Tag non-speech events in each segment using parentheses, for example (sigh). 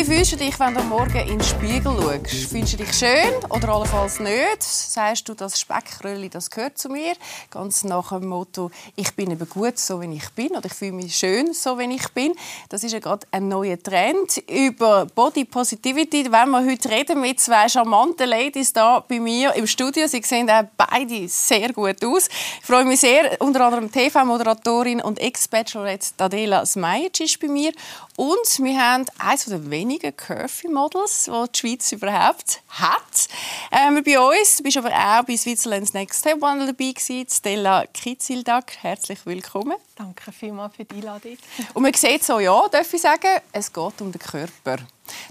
Wie fühlst du dich, wenn du morgen in den Spiegel schaust? Fühlst du dich schön oder allenfalls nicht? Sagst du, das Speckröllli, das gehört zu mir? Ganz nach dem Motto, ich bin eben gut, so wie ich bin, oder ich fühle mich schön, so wie ich bin. Das ist ja gerade ein neuer Trend über Body Positivity. Wenn wir heute reden mit zwei charmanten Ladies da bei mir im Studio. Sie sehen auch beide sehr gut aus. Ich freue mich sehr, unter anderem TV-Moderatorin und Ex-Bachelorette Adela Smajic ist bei mir. Und wir haben eines der wenigen Curvy-Models, die die Schweiz überhaupt hat. Ähm, bei uns, du bist aber auch bei Switzerland's Next Top Model dabei gewesen, Stella Kitzildag. Herzlich willkommen. Danke vielmals für die Einladung. Und man sieht so, ja, darf ich sagen, es geht um den Körper.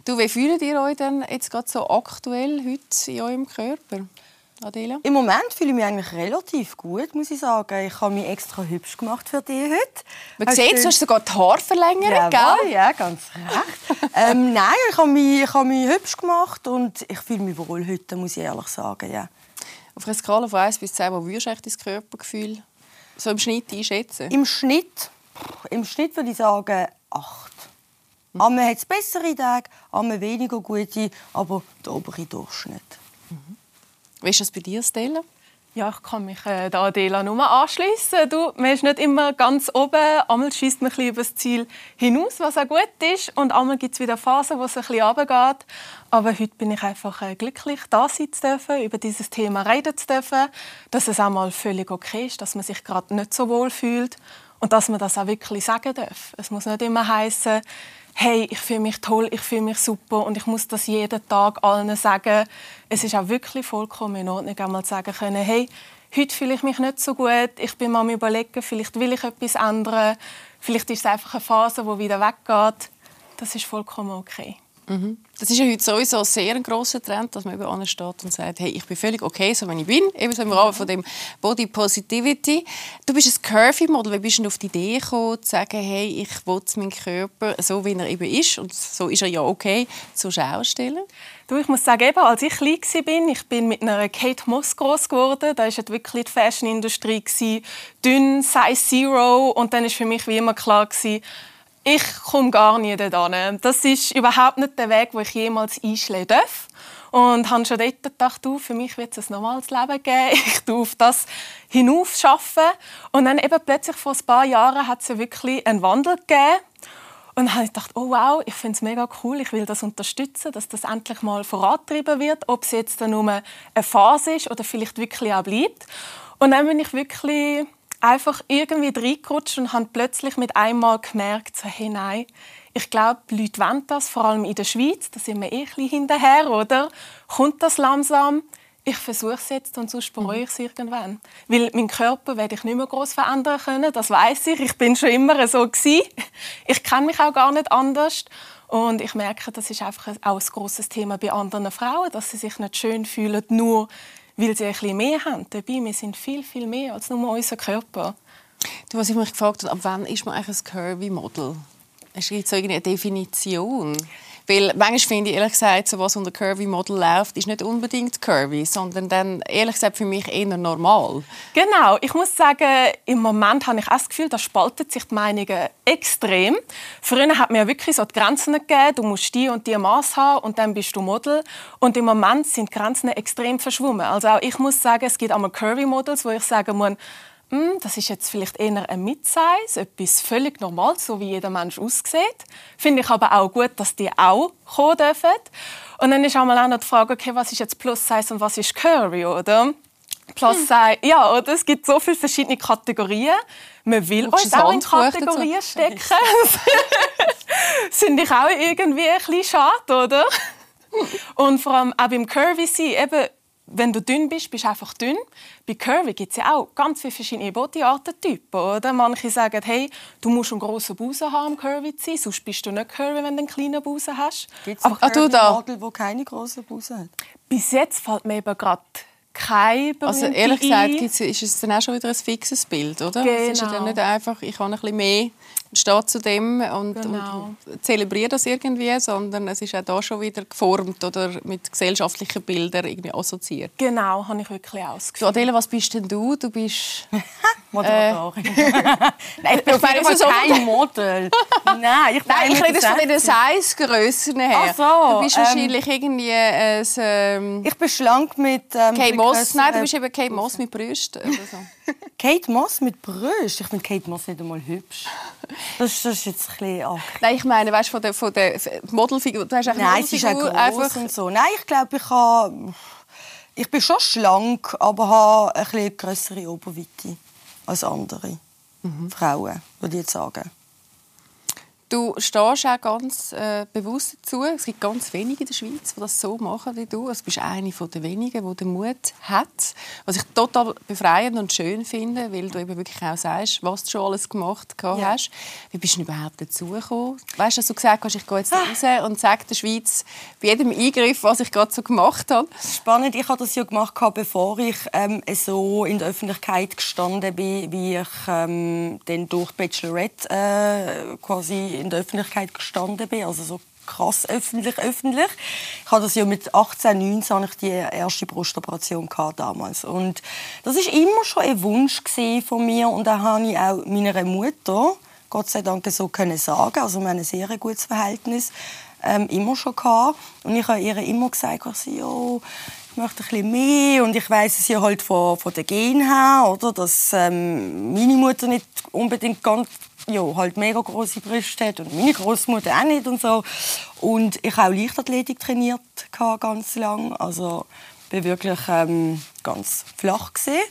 Du, wie fühlt ihr euch denn jetzt gerade so aktuell heute in eurem Körper? Adela? Im Moment fühle ich mich eigentlich relativ gut, muss ich sagen. Ich habe mich extra hübsch gemacht für dich heute. Man sieht, du hast sogar die Haare verlängert, ja, gell? Ja, ganz recht. (laughs) ähm, nein, ich habe, mich, ich habe mich hübsch gemacht und ich fühle mich wohl heute, muss ich ehrlich sagen. Ja. Auf einer Skala von 1 bis 10, wo würdest du dein Körpergefühl so im Schnitt einschätzen? Im Schnitt, im Schnitt würde ich sagen 8. Mhm. Einmal hat es bessere Tage, einmal weniger gute, aber der obere Durchschnitt. Mhm. Wie ist das bei dir, Stella? Ja, ich kann mich äh, da Adela nur anschließen. Du, man ist nicht immer ganz oben. Einmal schießt man ein über das Ziel hinaus, was auch gut ist. Und einmal gibt es wieder Phasen, wo es ein bisschen runtergeht. Aber heute bin ich einfach äh, glücklich, da sein zu dürfen, über dieses Thema reden zu dürfen. Dass es auch mal völlig okay ist, dass man sich gerade nicht so wohl fühlt. Und dass man das auch wirklich sagen darf. Es muss nicht immer heißen, hey, ich fühle mich toll, ich fühle mich super und ich muss das jeden Tag allen sagen. Es ist auch wirklich vollkommen in Ordnung, einmal sagen können, hey, heute fühle ich mich nicht so gut, ich bin mal am überlegen, vielleicht will ich etwas ändern, vielleicht ist es einfach eine Phase, die wieder weggeht. Das ist vollkommen okay. Mhm. Das ist ja heute sowieso sehr ein grosser Trend, dass man über steht und sagt, hey, ich bin völlig okay, so wie ich bin. Eben so im Rahmen von dem Body Positivity. Du bist ein Curvy-Model. Wie bist du auf die Idee gekommen, zu sagen, hey, ich will meinen Körper so, wie er eben ist, und so ist er ja okay, zur Schau stellen? Du, ich muss sagen, eben, als ich klein war, ich bin mit einer Kate Moss groß geworden. Da war wirklich die Fashion-Industrie. Dünn, Size Zero. Und dann war für mich wie immer klar, ich komme gar nie dorthin. Das ist überhaupt nicht der Weg, den ich jemals einschlagen darf. Und habe schon dort gedacht, du, für mich wird es ein normales Leben geben. (laughs) Ich darf das hinauf schaffen. Und dann eben plötzlich vor ein paar Jahren hat es wirklich einen Wandel gegeben. Und dann habe ich gedacht, oh wow, ich finde es mega cool, ich will das unterstützen, dass das endlich mal vorangetrieben wird, ob es jetzt nur eine Phase ist oder vielleicht wirklich auch bleibt. Und dann bin ich wirklich einfach irgendwie reingerutscht und habe plötzlich mit einmal gemerkt, so, hey, nein, ich glaube, die Leute wollen das, vor allem in der Schweiz, da sind wir eh ein hinterher, oder? Kommt das langsam? Ich versuche es jetzt und sonst bereue ich es irgendwann. Weil mein Körper werde ich nicht mehr groß verändern können, das weiß ich. Ich bin schon immer so gewesen. Ich kenne mich auch gar nicht anders. Und ich merke, das ist einfach auch ein großes Thema bei anderen Frauen, dass sie sich nicht schön fühlen, nur weil sie bisschen mehr haben. Dabei, wir sind viel, viel mehr als nur unser Körper. Du, was ich mich gefragt habe, ab wann ist man eigentlich ein Curvy-Model? Es gibt so eine Definition. Weil manchmal finde ich, ehrlich gesagt, so was unter Curvy Model läuft, ist nicht unbedingt curvy, sondern dann, ehrlich gesagt, für mich eher normal. Genau. Ich muss sagen, im Moment habe ich auch das Gefühl, da spaltet sich die Meinungen extrem. Früher hat mir wirklich so die Grenzen gegeben, du musst die und die Maß haben und dann bist du Model. Und im Moment sind die Grenzen extrem verschwommen. Also auch ich muss sagen, es gibt einmal Curvy Models, wo ich sagen muss, das ist jetzt vielleicht eher ein Midsize, etwas völlig Normales, so wie jeder Mensch aussieht. Finde ich aber auch gut, dass die auch kommen dürfen. Und dann ist auch mal auch noch die Frage, okay, was ist jetzt Plus Size und was ist Curry, oder? Plus hm. Size, ja, oder? Es gibt so viele verschiedene Kategorien. Man will uns auch in Kategorien stecken. (laughs) Finde ich auch irgendwie ein bisschen schade, oder? (laughs) Und vor allem auch beim Curvy sein, eben, wenn du dünn bist, bist du einfach dünn. Bei Curvy gibt es ja auch ganz viele verschiedene Bodyartentypen. Oder? Manche sagen, hey, du musst einen grossen Busen haben, um Curvy zu sein, sonst bist du nicht Curvy, wenn du einen kleinen Busen hast. Gibt es einen Curvy-Model, der keine grossen Busen hat? Bis jetzt fällt mir eben gerade kein Also ehrlich gesagt ist es dann auch schon wieder ein fixes Bild, oder? Genau. Es ist ja dann genau. nicht einfach, ich habe ein bisschen mehr steht zu dem und, Genau. und zelebriert das irgendwie, sondern es ist auch da schon wieder geformt oder mit gesellschaftlichen Bildern irgendwie assoziiert. Genau, habe ich wirklich auch Du. Adele, was bist denn du? Du bist... (laughs) Moderatorin. (laughs) Nein, ich bin auf jeden Fall kein Model. (laughs) Nein, ich Nein, ich rede von 1,60. den Size-Grössen her. Ach so, du bist ähm, wahrscheinlich irgendwie ein ähm, Ich bin schlank mit... Ähm, Kate mit Moss. Nein, du bist eben Kate Moss mit Brüsten. Oder so. Kate Moss mit Brüsten? Ich finde Kate Moss nicht einmal hübsch. Das, ist- das ist jetzt ein bisschen arg. Nein, ich meine, weißt du, von der, von der Modelfigur. Du hast eigentlich Nein, sie ist auch einfach. und so. Nein, ich glaube, ich habe... Ich bin schon schlank, aber habe eine bisschen grössere Oberweite als andere Mhm. Frauen, würde ich jetzt sagen. Du stehst auch ganz äh, bewusst dazu. Es gibt ganz wenige in der Schweiz, die das so machen wie du. Also, du bist eine von den wenigen, die den Mut hat. Was ich total befreiend und schön finde, weil du eben wirklich auch sagst, was du schon alles gemacht Ja. hast. Wie bist du überhaupt dazu gekommen? Weißt du, dass du gesagt hast, ich gehe jetzt raus und sage der Schweiz bei jedem Eingriff, was ich gerade so gemacht habe? Spannend, ich habe das ja gemacht, bevor ich ähm, so in der Öffentlichkeit gestanden bin, wie ich ähm, dann durch Bachelorette äh, quasi in der Öffentlichkeit gestanden bin, also so krass öffentlich, öffentlich. Ich hatte das ja mit 18, 19 hatte ich die erste Brustoperation damals und das ist immer schon ein Wunsch von mir und da habe ich auch meiner Mutter Gott sei Dank so können sagen, also wir haben ein sehr gutes Verhältnis ähm, immer schon gehabt. und ich habe ihr immer gesagt, ich so, ja, ich möchte ein bisschen mehr und ich weiß es ja halt von, von den Gen her, oder, dass ähm, meine Mutter nicht unbedingt ganz ja, halt mega große Brüste hat und meine Großmutter auch nicht und so. Und ich habe auch Leichtathletik trainiert ganz lang, also bin wirklich ähm, ganz flach gesehen.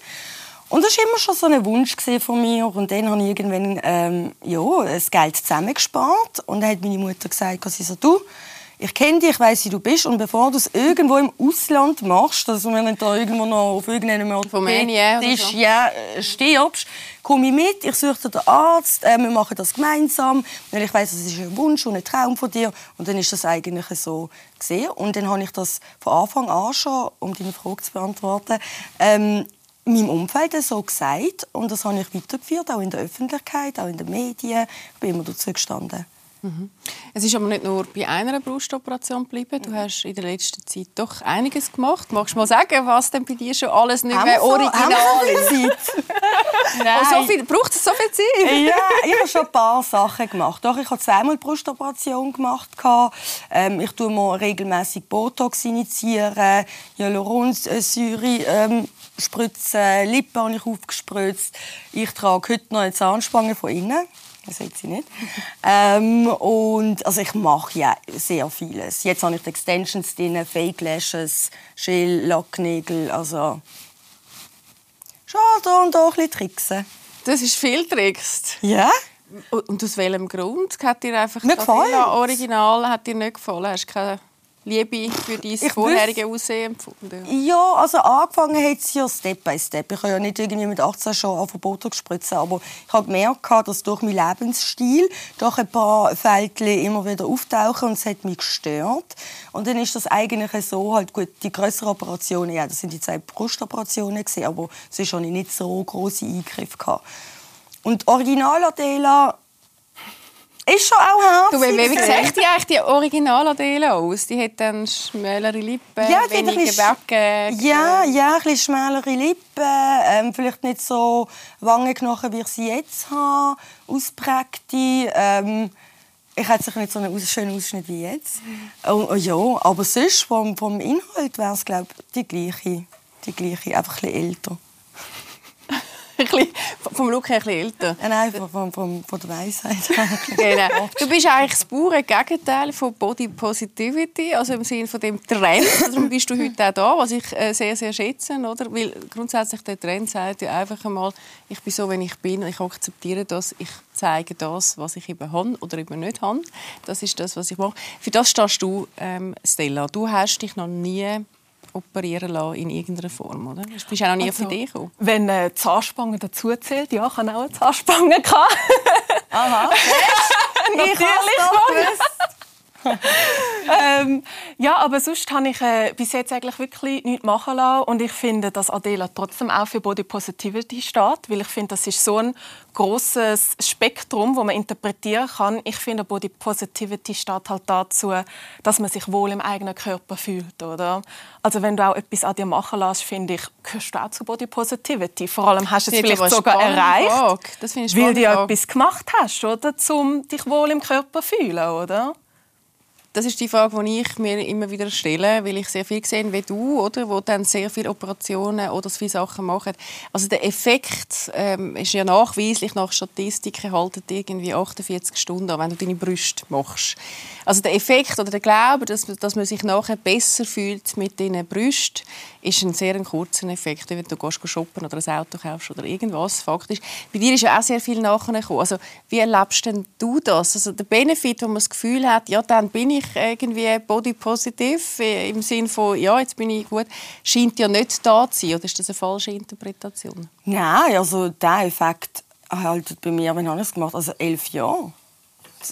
Und das war immer schon so ein Wunsch von mir. Und dann habe ich irgendwann ähm, ja, das Geld zusammengespart. Und dann hat meine Mutter gesagt, sie so, du, ich kenne dich, ich weiss, wie du bist. Und bevor du es irgendwo im Ausland machst, also wenn du da irgendwo noch auf irgendeinem Tisch so. ja, äh, stirbst, komme ich mit, ich suche dir den Arzt, äh, wir machen das gemeinsam, weil ich weiß, das ist ein Wunsch und ein Traum von dir. Und dann ist das eigentlich so gesehen. Und dann habe ich das von Anfang an schon, um deine Frage zu beantworten, ähm, meinem Umfeld so gesagt und das habe ich weitergeführt, auch in der Öffentlichkeit, auch in den Medien. Ich bin immer dazu gestanden. Es ist aber nicht nur bei einer Brustoperation geblieben. Du hast in der letzten Zeit doch einiges gemacht. Magst du mal sagen, was denn bei dir schon alles nicht mehr so- original ist? so viel Zeit? (laughs) Oh, so viel, braucht es so viel Zeit? (laughs) ja, ich habe schon ein paar Sachen gemacht. Doch, ich habe zweimal Brustoperation gemacht. Ähm, ich tue mir regelmäßig Botox initiieren, Hyaluronsäure ähm, spritzen, Lippen habe ich aufgespritzt. Ich trage heute noch eine Zahnspange von innen. Das sieht sie nicht. (laughs) ähm, und also ich mache ja sehr vieles. Jetzt habe ich die Extensions drin, Fake Lashes, Gel, Lacknägel, also schon da und da ein bisschen tricksen. Das ist viel trickst. Ja? Und aus welchem Grund? Hat dir einfach Mir das. Original hat dir nicht gefallen? Hast du keine Liebe für dein Ich vorherige Aussehen empfunden? Ja, also angefangen hat es ja Step by Step. Ich habe ja nicht irgendwie mit 18 schon auf Botox spritzen, aber ich habe gemerkt, dass durch meinen Lebensstil doch ein paar Fältchen immer wieder auftauchen und es hat mich gestört. Und dann ist das eigentlich so, halt gut, die größeren Operationen, ja, das sind die zwei Brustoperationen gewesen, aber sonst hatte ich nicht so große Eingriffe gehabt. Und Original Adela ist schon auch herzig. Du, wie, sieht die eigentlich die Original-Adele aus? Die hat dann schmälere Lippen, Ja, die hat ein wenige bisschen- Backen. Ja, ja, ein bisschen schmälere Lippen, ähm, vielleicht nicht so Wangenknochen, wie ich sie jetzt habe, ausprägte. Ähm, ich hätte sicher nicht so einen schönen Ausschnitt wie jetzt. Oh, oh, ja, aber sonst vom, vom Inhalt wäre es glaube die gleiche, die gleiche, einfach ein bisschen älter. Bisschen- vom Look her ein bisschen älter. Äh, Nein, von, von, von, von der Weisheit. (laughs) Genau. Du bist eigentlich das pure Gegenteil von Body Positivity, also im Sinne von dem Trend. Darum bist du heute auch da, was ich äh, sehr, sehr schätze. Oder? Weil grundsätzlich der Trend sagt ja einfach einmal, ich bin so, wie ich bin, ich akzeptiere das, ich zeige das, was ich eben habe oder eben nicht habe. Das ist das, was ich mache. Für das stehst du, ähm, Stella. Du hast dich noch nie operieren lassen in irgendeiner Form, oder? Du bist auch noch nie auf die Also, Idee gekommen. Wenn äh, Zahnspange dazu zählt, ja, ich hatte auch eine Zahnspange. (laughs) gehabt. Aha. (laughs) Natürlich. Ich doch gewusst. (laughs) ähm, ja, aber sonst habe ich äh, bis jetzt eigentlich wirklich nichts machen lassen. Und ich finde, dass Adela trotzdem auch für Body Positivity steht, weil ich finde, das ist so ein großes Spektrum, wo man interpretieren kann. Ich finde, Body Positivity steht halt dazu, dass man sich wohl im eigenen Körper fühlt, oder? Also wenn du auch etwas an dir machen lässt, finde ich, gehörst du auch zu Body Positivity. Vor allem hast du es vielleicht sogar erreicht, weil du etwas gemacht hast, oder, um dich wohl im Körper zu fühlen, oder? Das ist die Frage, die ich mir immer wieder stelle, weil ich sehr viel sehe wie du, oder, wo dann sehr viele Operationen oder viele Sachen machen. Also der Effekt ähm, ist ja nachweislich nach Statistiken halten irgendwie 48 Stunden an, wenn du deine Brüste machst. Also der Effekt oder der Glaube, dass, dass man sich nachher besser fühlt mit diesen Brüsten, ist ein sehr kurzer Effekt, wenn du gehst shoppen oder ein Auto kaufst oder irgendwas. Faktisch. Bei dir ist ja auch sehr viel nachgekommen. Also wie erlebst denn du das? Also der Benefit, wo man das Gefühl hat, ja, dann bin ich irgendwie body positive äh, im Sinne von, ja, jetzt bin ich gut, scheint ja nicht da zu sein. Oder ist das eine falsche Interpretation? Nein, also der Effekt haltet bei mir, wenn ich es gemacht also elf Jahre.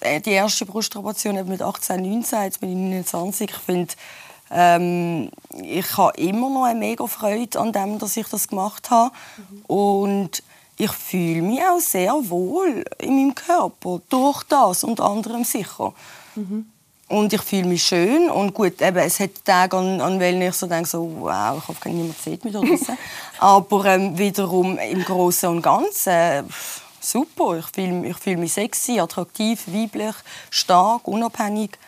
Äh, die erste Brustoperation mit 18, 19, jetzt bin ich 29. Ich finde, ähm, ich habe immer noch eine mega Freude an dem, dass ich das gemacht habe. Mhm. Und ich fühle mich auch sehr wohl in meinem Körper durch das und anderem sicher. Mhm. Und ich fühle mich schön und gut, eben, es hat Tage, an, an welchen ich so denke, so, wow, ich hoffe, niemand sieht mich da draußen. (laughs) Aber ähm, wiederum im Großen und Ganzen, pff, super. Ich fühle, ich fühle mich sexy, attraktiv, weiblich, stark, unabhängig.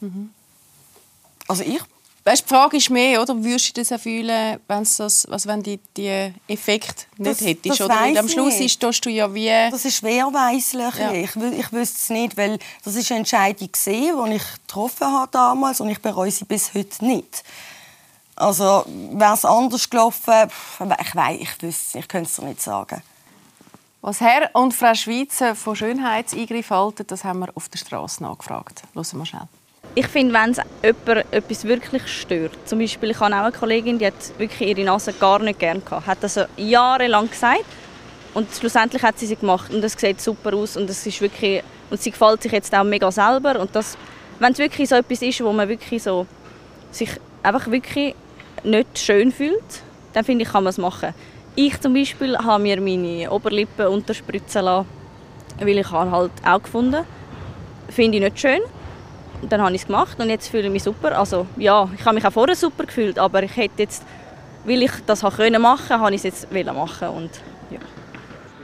Mhm. Also ich Weißt, die Frage ist mehr, oder? Würdest du das auch fühlen, wenn's das, also wenn die, die Effekt nicht das, hättest? Das oder? am Schluss ist, tust du ja wie... Das ist schwerweislich. Ja. Ich, ich wüsste es nicht, weil das ist eine Entscheidung, die ich getroffen habe damals und ich bereue sie bis heute nicht. Also wäre es anders gelaufen, ich weiß, ich wüsste ich könnte es dir nicht sagen. Was Herr und Frau Schweizer von Schönheitseingriff halten, das haben wir auf der Straße nachgefragt. Hören wir schnell. Ich finde, wenn es jemand etwas wirklich stört, zum Beispiel, ich habe auch eine Kollegin, die hat wirklich ihre Nase gar nicht gerne gehabt, hat das jahrelang gesagt und schlussendlich hat sie sie gemacht und es sieht super aus und es ist wirklich und sie gefällt sich jetzt auch mega selber und das, wenn es wirklich so etwas ist, wo man wirklich so sich einfach wirklich nicht schön fühlt, dann finde ich, kann man es machen. Ich zum Beispiel habe mir meine Oberlippe unterspritzen lassen, weil ich halt auch gefunden finde ich nicht schön. Dann habe ich es gemacht und jetzt fühle ich mich super. Also ja, ich habe mich auch vorher super gefühlt, aber ich hätte jetzt, weil ich das können machen, habe ich es jetzt machen und ja.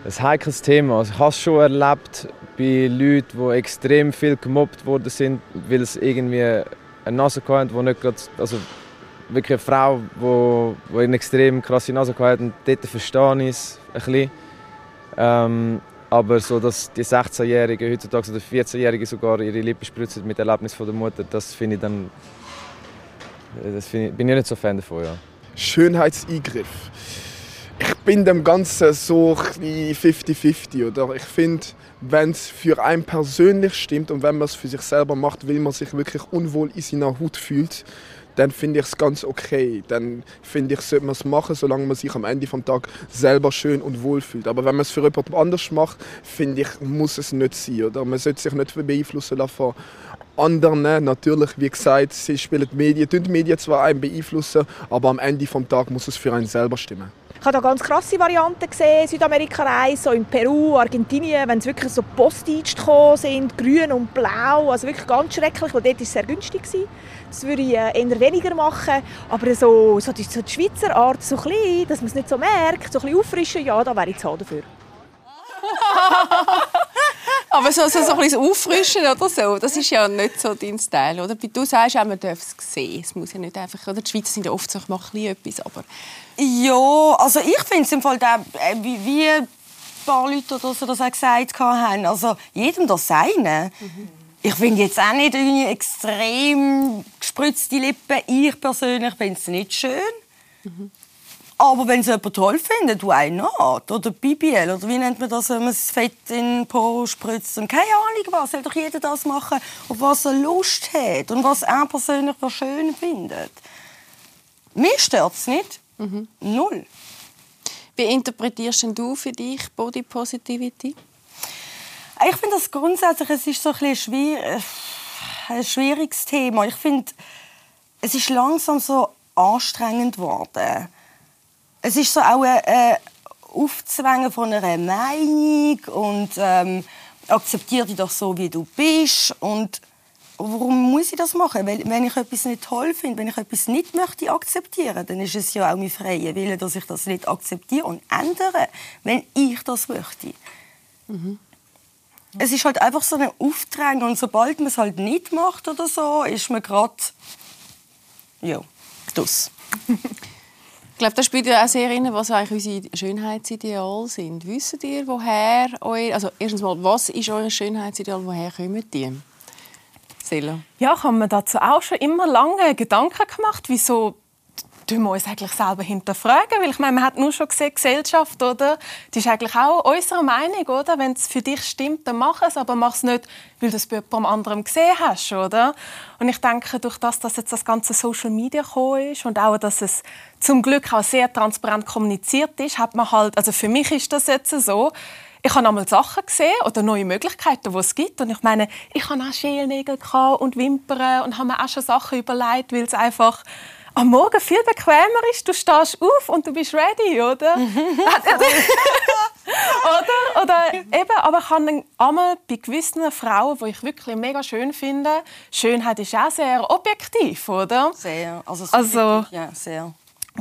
Ein heikles Thema. Also ich habe es schon erlebt bei Leuten, die extrem viel gemobbt worden sind, weil es irgendwie eine Nase hatten, die nicht gerade, also wirklich eine Frau, die, die eine extrem krasse Nase hatte. Und dort verstehe ich es ein bisschen. Ähm, aber so, dass die 16-Jährigen heutzutage oder 14-Jährigen sogar ihre Lippen spritzen mit Erlebnis von der Mutter, das finde ich dann... Das find ich, bin ich nicht so Fan davon, ja. Schönheitseingriff. Ich bin dem Ganzen so 50-50, oder? Ich finde, wenn es für einen persönlich stimmt und wenn man es für sich selber macht, weil man sich wirklich unwohl in seiner Haut fühlt, dann finde ich es ganz okay. Dann finde ich, sollte man es machen, solange man sich am Ende des Tages selber schön und wohl fühlt. Aber wenn man es für jemand anders macht, finde ich, muss es nicht sein. Oder? Man sollte sich nicht beeinflussen lassen von anderen. Natürlich, wie gesagt, sie spielen die Medien, die Medien zwar einen beeinflussen, aber am Ende des Tages muss es für einen selber stimmen. Ich habe da ganz krasse Varianten gesehen, Südamerika-Reise, so in Peru, Argentinien, wenn es wirklich so Postdienste gekommen sind, grün und blau, also wirklich ganz schrecklich, weil dort war es sehr günstig. Das würde ich äh, eher weniger machen, aber so, so, die, so die Schweizer Art, so klein, dass man es nicht so merkt, so ein bisschen auffrischen, ja, da wäre ich zu dafür. (laughs) Aber so, so, so ein bisschen Auffrischen oder so, das ist ja nicht so dein Style, oder? Du sagst auch, man darf es sehen. Es muss ja nicht einfach, oder? Die Schweizer sind ja oft so, ich mache etwas, aber... Ja, also ich finde es im Fall, der, äh, wie, wie ein paar Leute oder so das auch gesagt haben, also jedem das Seine. Mhm. Ich finde jetzt auch nicht irgendwie extrem gespritzte Lippen. Ich persönlich finde es nicht schön. Mhm. Aber wenn es jemand toll findet, why not? Oder BBL, oder wie nennt man das, wenn man das Fett in den Po spritzt? Und keine Ahnung was, soll doch jeder das machen, auf was er Lust hat und was er persönlich für schön findet. Mir stört es nicht. Mhm. Null. Wie interpretierst du für dich Body Positivity? Ich finde das grundsätzlich, es ist so ein bisschen schwierig ein schwieriges Thema. Ich finde, es ist langsam so anstrengend geworden. Es ist so auch ein äh, Aufzwängen von einer Meinung und ähm, akzeptiere dich doch so, wie du bist. Und warum muss ich das machen? Weil, wenn ich etwas nicht toll finde, wenn ich etwas nicht möchte akzeptieren, dann ist es ja auch mein freier Wille, dass ich das nicht akzeptiere und ändere, wenn ich das möchte. Mhm. Es ist halt einfach so ein Auftrag und sobald man es halt nicht macht oder so, ist man gerade ja, das. Ich glaube, das spielt ja auch sehr rein, was eigentlich unsere Schönheitsideale sind. Wisst ihr, woher euer, also erstens mal, was ist euer Schönheitsideal, woher kommen die? Silla? Ja, ich habe mir dazu auch schon immer lange Gedanken gemacht, wieso tun wir uns eigentlich selber hinterfragen, weil ich meine, man hat nur schon gesehen, Gesellschaft, oder? Die ist eigentlich auch unserer Meinung, oder? Wenn es für dich stimmt, dann mach es, aber mach es nicht, weil du es bei jemandem anderem gesehen hast, oder? Und ich denke, durch das, dass jetzt das ganze Social Media gekommen ist und auch, dass es zum Glück auch sehr transparent kommuniziert ist, hat man halt, also für mich ist das jetzt so, ich habe einmal Sachen gesehen oder neue Möglichkeiten, die es gibt. Und ich meine, ich hatte auch Schälnägel und Wimpern und habe mir auch schon Sachen überlegt, weil es einfach am Morgen viel bequemer ist. Du stehst auf und du bist ready, oder? (laughs) (laughs) oder? Oder eben, aber ich habe einmal bei gewissen Frauen, die ich wirklich mega schön finde, Schönheit ist auch sehr objektiv, oder? Sehr. Also, also ja, sehr.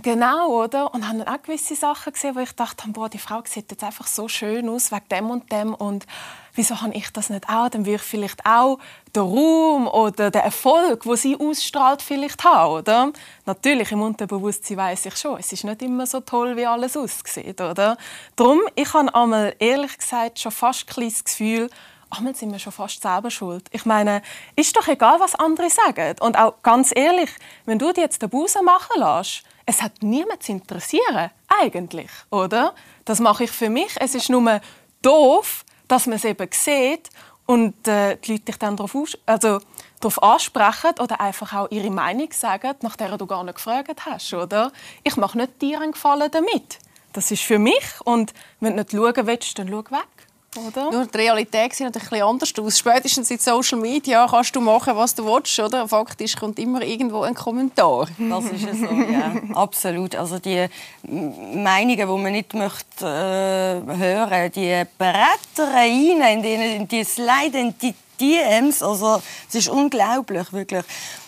Genau, oder? Und habe dann auch gewisse Sachen gesehen, wo ich dachte, boah, die Frau sieht jetzt einfach so schön aus, wegen dem und dem. Und wieso habe ich das nicht auch? Dann würde ich vielleicht auch den Ruhm oder den Erfolg, wo sie ausstrahlt, vielleicht haben, oder? Natürlich, im Unterbewusstsein weiß ich schon, es ist nicht immer so toll, wie alles aussieht, oder? Darum, ich habe einmal, ehrlich gesagt, schon fast ein das Gefühl, einmal sind wir schon fast selber schuld. Ich meine, ist doch egal, was andere sagen. Und auch ganz ehrlich, wenn du dir jetzt den Busen machen lässt, es hat niemand zu interessieren, eigentlich, oder? Das mache ich für mich. Es ist nur doof, dass man es eben sieht und äh, die Leute dich dann darauf, also, darauf ansprechen oder einfach auch ihre Meinung sagen, nach der du gar nicht gefragt hast, oder? Ich mache nicht dir einen Gefallen damit. Das ist für mich und wenn du nicht schauen willst, dann schau weg. Oder? Nur die Realität sieht natürlich ein anders aus. Spätestens in Social Media kannst du machen, was du willst, oder? Faktisch kommt immer irgendwo ein Kommentar. Das ist so, ja. (laughs) Absolut. Also die Meinungen, die man nicht möchte äh, hören, die brettern rein in die, die Slide, in die DMs. Also es ist unglaublich, wirklich.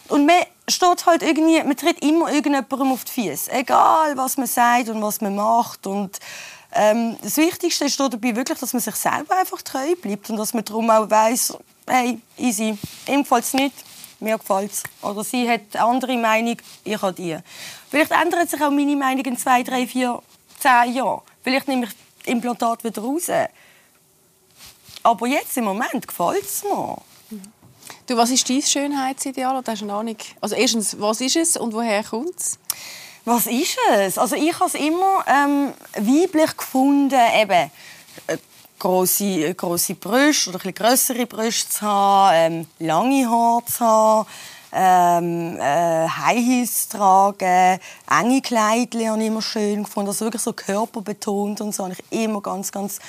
Und man steht halt irgendwie, man tritt immer irgendjemandem auf die Füße. Egal, was man sagt und was man macht und ähm, das Wichtigste ist dabei wirklich, dass man sich selber einfach treu bleibt und dass man darum auch weiss, hey, easy, ihm gefällt es nicht, mir gefällt es. Oder sie hat eine andere Meinung, ich habe die. Vielleicht ändert sich auch meine Meinung in zwei, drei, vier, zehn Jahren. Vielleicht nehme ich das Implantat wieder raus. Aber jetzt im Moment gefällt es mir. Du, was ist dein Schönheitsideal? hast du eine Ahnung? Also erstens, was ist es und woher kommt es? Was ist es? Also ich habe es immer ähm, weiblich gefunden, eben äh, große, große Brüste oder ein größere Brüste zu haben, ähm, lange Haare zu haben, ähm, äh, High Heels zu tragen, enge Kleidchen habe ich immer schön gefunden, also wirklich so körperbetont und so habe ich immer ganz, ganz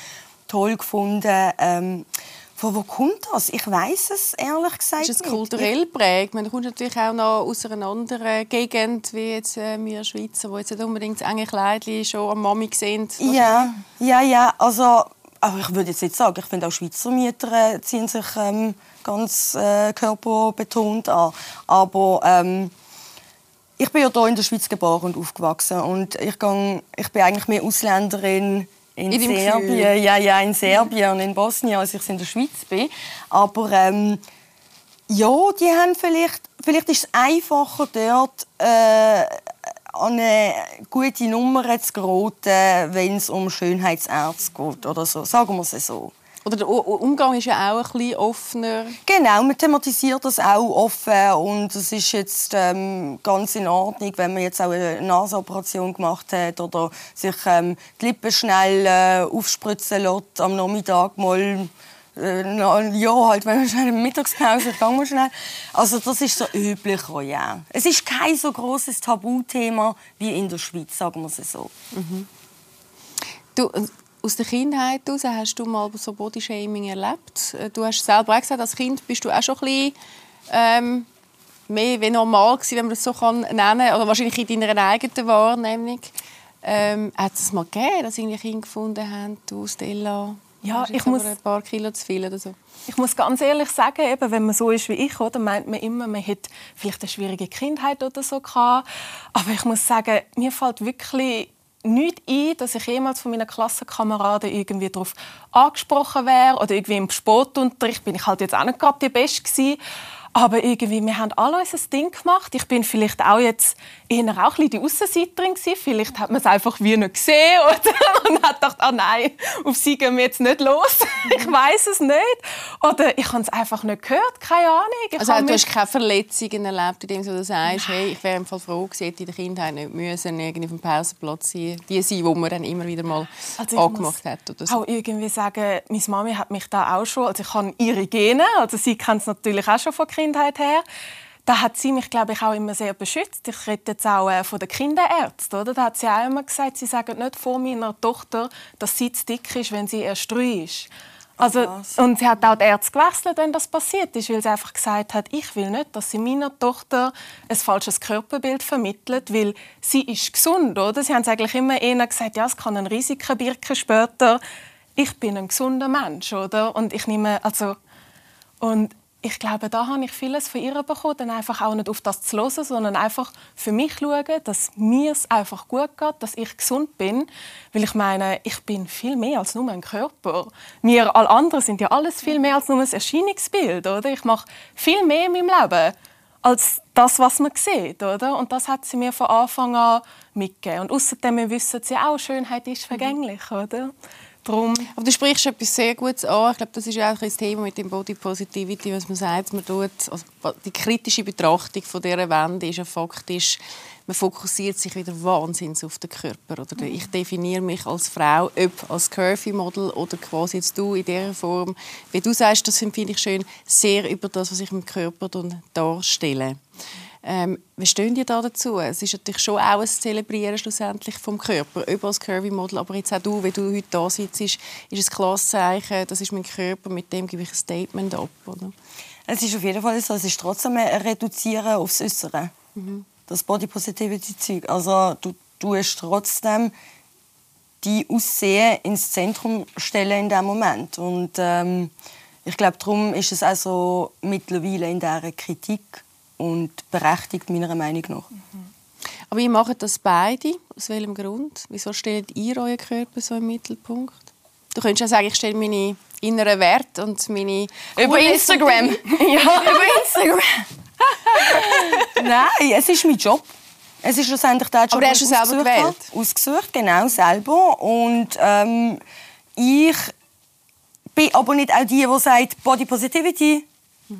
toll gefunden. Ähm, von wo kommt das? Ich weiß es ehrlich gesagt Ist es kulturell prägt? Man kommt natürlich auch noch aus einer anderen Gegend wie jetzt äh, wir Schweizer, wo jetzt nicht unbedingt enge Kleidchen schon am Mami sind. Ja, ja, ja. Also, aber ich würde jetzt nicht sagen, ich finde auch Schweizer Mieter äh, ziehen sich ähm, ganz äh, körperbetont an. Aber ähm, ich bin ja hier in der Schweiz geboren und aufgewachsen und ich, gang, ich bin eigentlich mehr Ausländerin in, in Serbien, ja, ja, in Serbien und in Bosnien, als ich in der Schweiz bin. Aber ähm, ja, die haben vielleicht, vielleicht ist es einfacher dort äh, eine gute Nummer zu geraten, wenn es um Schönheitsärzte geht oder so. Sagen wir es so. Oder der Umgang ist ja auch ein bisschen offener. Genau, man thematisiert das auch offen und es ist jetzt ähm, ganz in Ordnung, wenn man jetzt auch eine Nasenoperation gemacht hat oder sich ähm, die Lippen schnell äh, aufspritzen lässt am Nachmittag mal äh, ja, halt, wenn man schnell eine Mittagspause gehen wir schnell. Also das ist so üblich, ja. Es ist kein so großes Tabuthema wie in der Schweiz, sagen wir es so. Mhm. Du, aus der Kindheit heraus hast du mal so Bodyshaming erlebt? Äh, du hast selber auch gesagt, als Kind bist du auch schon ein bisschen ähm, mehr wie normal gewesen, wenn man das so kann nennen kann, oder wahrscheinlich in deiner eigenen Wahrnehmung. Ähm, hat es mal gegeben, dass irgendwie Kinder gefunden haben, du Stella? Ja, ich muss- ein paar Kilo zu viel oder so. Ich muss ganz ehrlich sagen, eben, wenn man so ist wie ich, oder, meint man immer, man hätte vielleicht eine schwierige Kindheit oder so gehabt. Aber ich muss sagen, mir fällt wirklich nicht ein, dass ich jemals von meinen Klassenkameraden irgendwie darauf angesprochen wäre oder irgendwie im Sportunterricht bin ich halt jetzt auch nicht gerade die Beste gewesen. Aber irgendwie, wir haben alle unser Ding gemacht. Ich bin vielleicht auch jetzt eher auch ein bisschen die Aussenseiterin gewesen. Vielleicht hat man es einfach wie nicht gesehen (laughs) oder? und hat gedacht, ah nein, auf sie gehen wir jetzt nicht los. (laughs) ich weiß es nicht. Oder ich habe es einfach nicht gehört, keine Ahnung. Ich Also du mich- hast keine Verletzungen erlebt, in dem du sagst, hey, ich wäre im Fall froh gewesen, hätte in der Kindheit nicht müssen, irgendwie auf dem Pausenplatz sein, die sein, wo man dann immer wieder mal Also angemacht hat oder so. auch irgendwie sagen, meine Mami hat mich da auch schon, also ich habe ihre Gene, also sie kennt es natürlich auch schon von Kindheit her. Da hat sie mich, glaube ich, auch immer sehr beschützt. Ich rede jetzt auch äh, von den Kinderärzten. Oder? Da hat sie auch immer gesagt, sie sagen nicht vor meiner Tochter, dass sie zu dick ist, wenn sie erst drei ist. Also, und sie hat auch die Ärzte gewechselt, wenn das passiert ist, weil sie einfach gesagt hat, ich will nicht, dass sie meiner Tochter ein falsches Körperbild vermittelt, weil sie ist gesund, oder? Sie haben es eigentlich immer eher gesagt, ja, es kann ein Risiko birken später. Ich bin ein gesunder Mensch, oder? Und ich nehme, also, und ich glaube, da habe ich vieles von ihr bekommen, dann einfach auch nicht auf das zu hören, sondern einfach für mich schauen, dass mir es einfach gut geht, dass ich gesund bin, weil ich meine, ich bin viel mehr als nur ein Körper. Wir alle anderen sind ja alles viel mehr als nur ein Erscheinungsbild, oder? Ich mache viel mehr in meinem Leben als das, was man sieht, oder? Und das hat sie mir von Anfang an mitgegeben. Und außerdem wir wissen sie auch, Schönheit ist vergänglich, oder? Drum Aber du sprichst etwas sehr Gutes an. Ich glaube, das ist ja auch ein Thema mit dem Body Positivity, was man sagt, man tut, also die kritische Betrachtung von dieser Wende ist ja faktisch, man fokussiert sich wieder wahnsinnig auf den Körper. Oder ich definiere mich als Frau, ob als Curvy-Model oder quasi jetzt du in dieser Form. Wie du sagst, das finde ich schön, sehr über das, was ich im Körper darstelle. Ähm, wie stehen die da dazu? Es ist natürlich schon auch ein Zelebrieren schlussendlich vom Körper, ob als Curvy-Model, aber jetzt auch du, wie du heute da sitzt, ist, ist ein klares Zeichen, das ist mein Körper, mit dem gebe ich ein Statement ab. Oder? Es ist auf jeden Fall so, es ist trotzdem ein Reduzieren aufs Äußere. Das Body Positivity Zeug. Also du tust trotzdem die Aussehen ins Zentrum stellen in dem Moment. Und ähm, ich glaube, darum ist es also mittlerweile in dieser Kritik und berechtigt meiner Meinung nach. Aber ihr macht das beide. Aus welchem Grund? Wieso stellt ihr euren Körper so im Mittelpunkt? Du könntest ja sagen, ich stelle meine inneren Werte und meine... Über Instagram. (laughs) ja, über Instagram. (laughs) Nein, es ist mein Job. Es ist schlussendlich der Job, Aber hast du selber ausgesucht gewählt? habe. Ausgesucht, genau, selber. Und ähm, ich bin aber nicht auch die, die sagt, Body Positivity.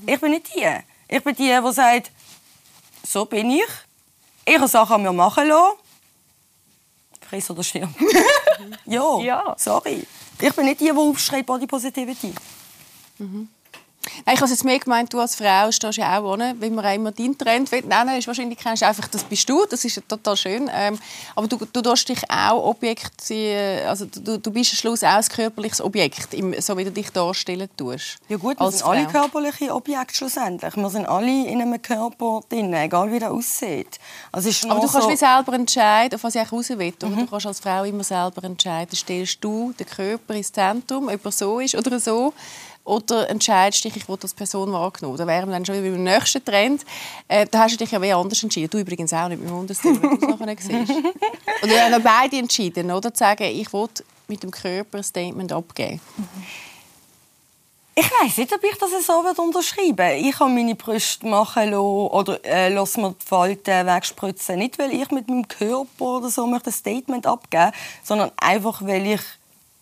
Ich bin nicht die. Ich bin die, die sagt, so bin ich. Ich habe Sachen mir machen lassen. Friss oder stirb. (laughs) ja, Ja. sorry. Ich bin nicht die, die aufschreit Body Positivity. Nein, ich habe jetzt mehr gemeint, du als Frau stehst ja auch ohne, wenn man immer deinen Trend will. Nein, nein, ist wahrscheinlich kennst du einfach, das bist du, das ist ja total schön. Ähm, aber du, du tust dich auch Objekt, also du, du bist am Schluss auch ein körperliches Objekt, im, so wie du dich darstellen tust. Ja gut, wir sind alle Frau. körperliche Objekte schlussendlich. Wir sind alle in einem Körper drin, egal wie der aussieht. Also ist Aber du kannst so, wie selber entscheiden, auf was ich raus will. Oder? Du kannst als Frau immer selber entscheiden. Stellst du den Körper ins Zentrum, ob er so ist oder so, oder entscheidest dich, ich will als Person wahrgenommen. Da wären wir dann schon wieder beim nächsten Trend. Äh, da hast du dich ja wie anders entschieden. Du übrigens auch nicht, mit dem Wundersinn, wenn du es nachher siehst. (laughs) Und wir haben beide entschieden, oder? zu sagen, ich will mit dem Körper ein Statement abgeben. ich weiß nicht, ob ich das so würde unterschreiben Ich habe meine Brüste machen lassen oder äh, lass mir die Falten wegspritzen. Nicht, weil ich mit meinem Körper oder so möchte ein Statement abgeben sondern einfach, weil ich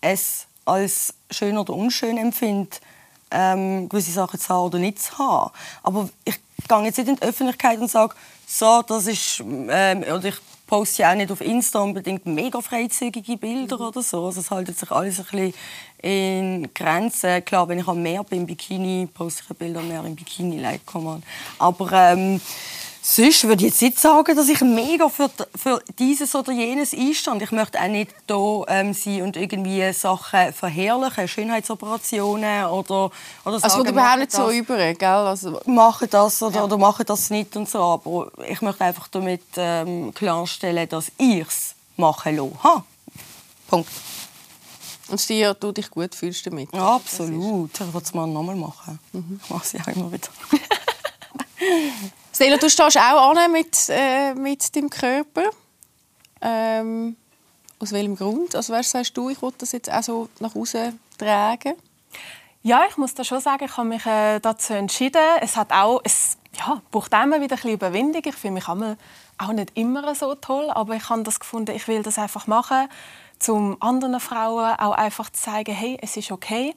es als schön oder unschön empfinde, ähm, gewisse Sachen zu haben oder nicht zu haben. Aber ich gehe jetzt nicht in die Öffentlichkeit und sage, so, das ist, ähm, oder ich poste ja auch nicht auf Insta unbedingt mega freizügige Bilder oder so. Also es haltet sich alles ein bisschen in Grenzen. Klar, wenn ich am Meer bin, Bikini, poste ich Bilder mehr im Bikini, like, come on. Aber ähm, Sonst würde ich jetzt nicht sagen, dass ich mega für, für dieses oder jenes einstand. Ich möchte auch nicht da ähm, sein und irgendwie Sachen verherrlichen, Schönheitsoperationen oder, oder sagen, Also überhaupt nicht so über, gell? Also, machen das oder, ja. oder machen das nicht und so. Aber ich möchte einfach damit ähm, klarstellen, dass ich es machen lasse. Punkt. Und dir, du dich gut fühlst damit? Ja, absolut. Ich würde es mal nochmal machen. Mhm. Ich mache es auch immer wieder. (laughs) Stella, du stehst auch an mit, äh, mit deinem Körper. Ähm, aus welchem Grund? Also, was sagst du, ich wollte das jetzt auch so nach außen tragen? Ja, ich muss da schon sagen, ich habe mich äh, dazu entschieden. Es hat auch, es ja, braucht immer wieder ein bisschen Überwindung. Ich fühle mich auch nicht immer so toll, aber ich habe das gefunden, ich will das einfach machen, um anderen Frauen auch einfach zu zeigen, hey, es ist okay.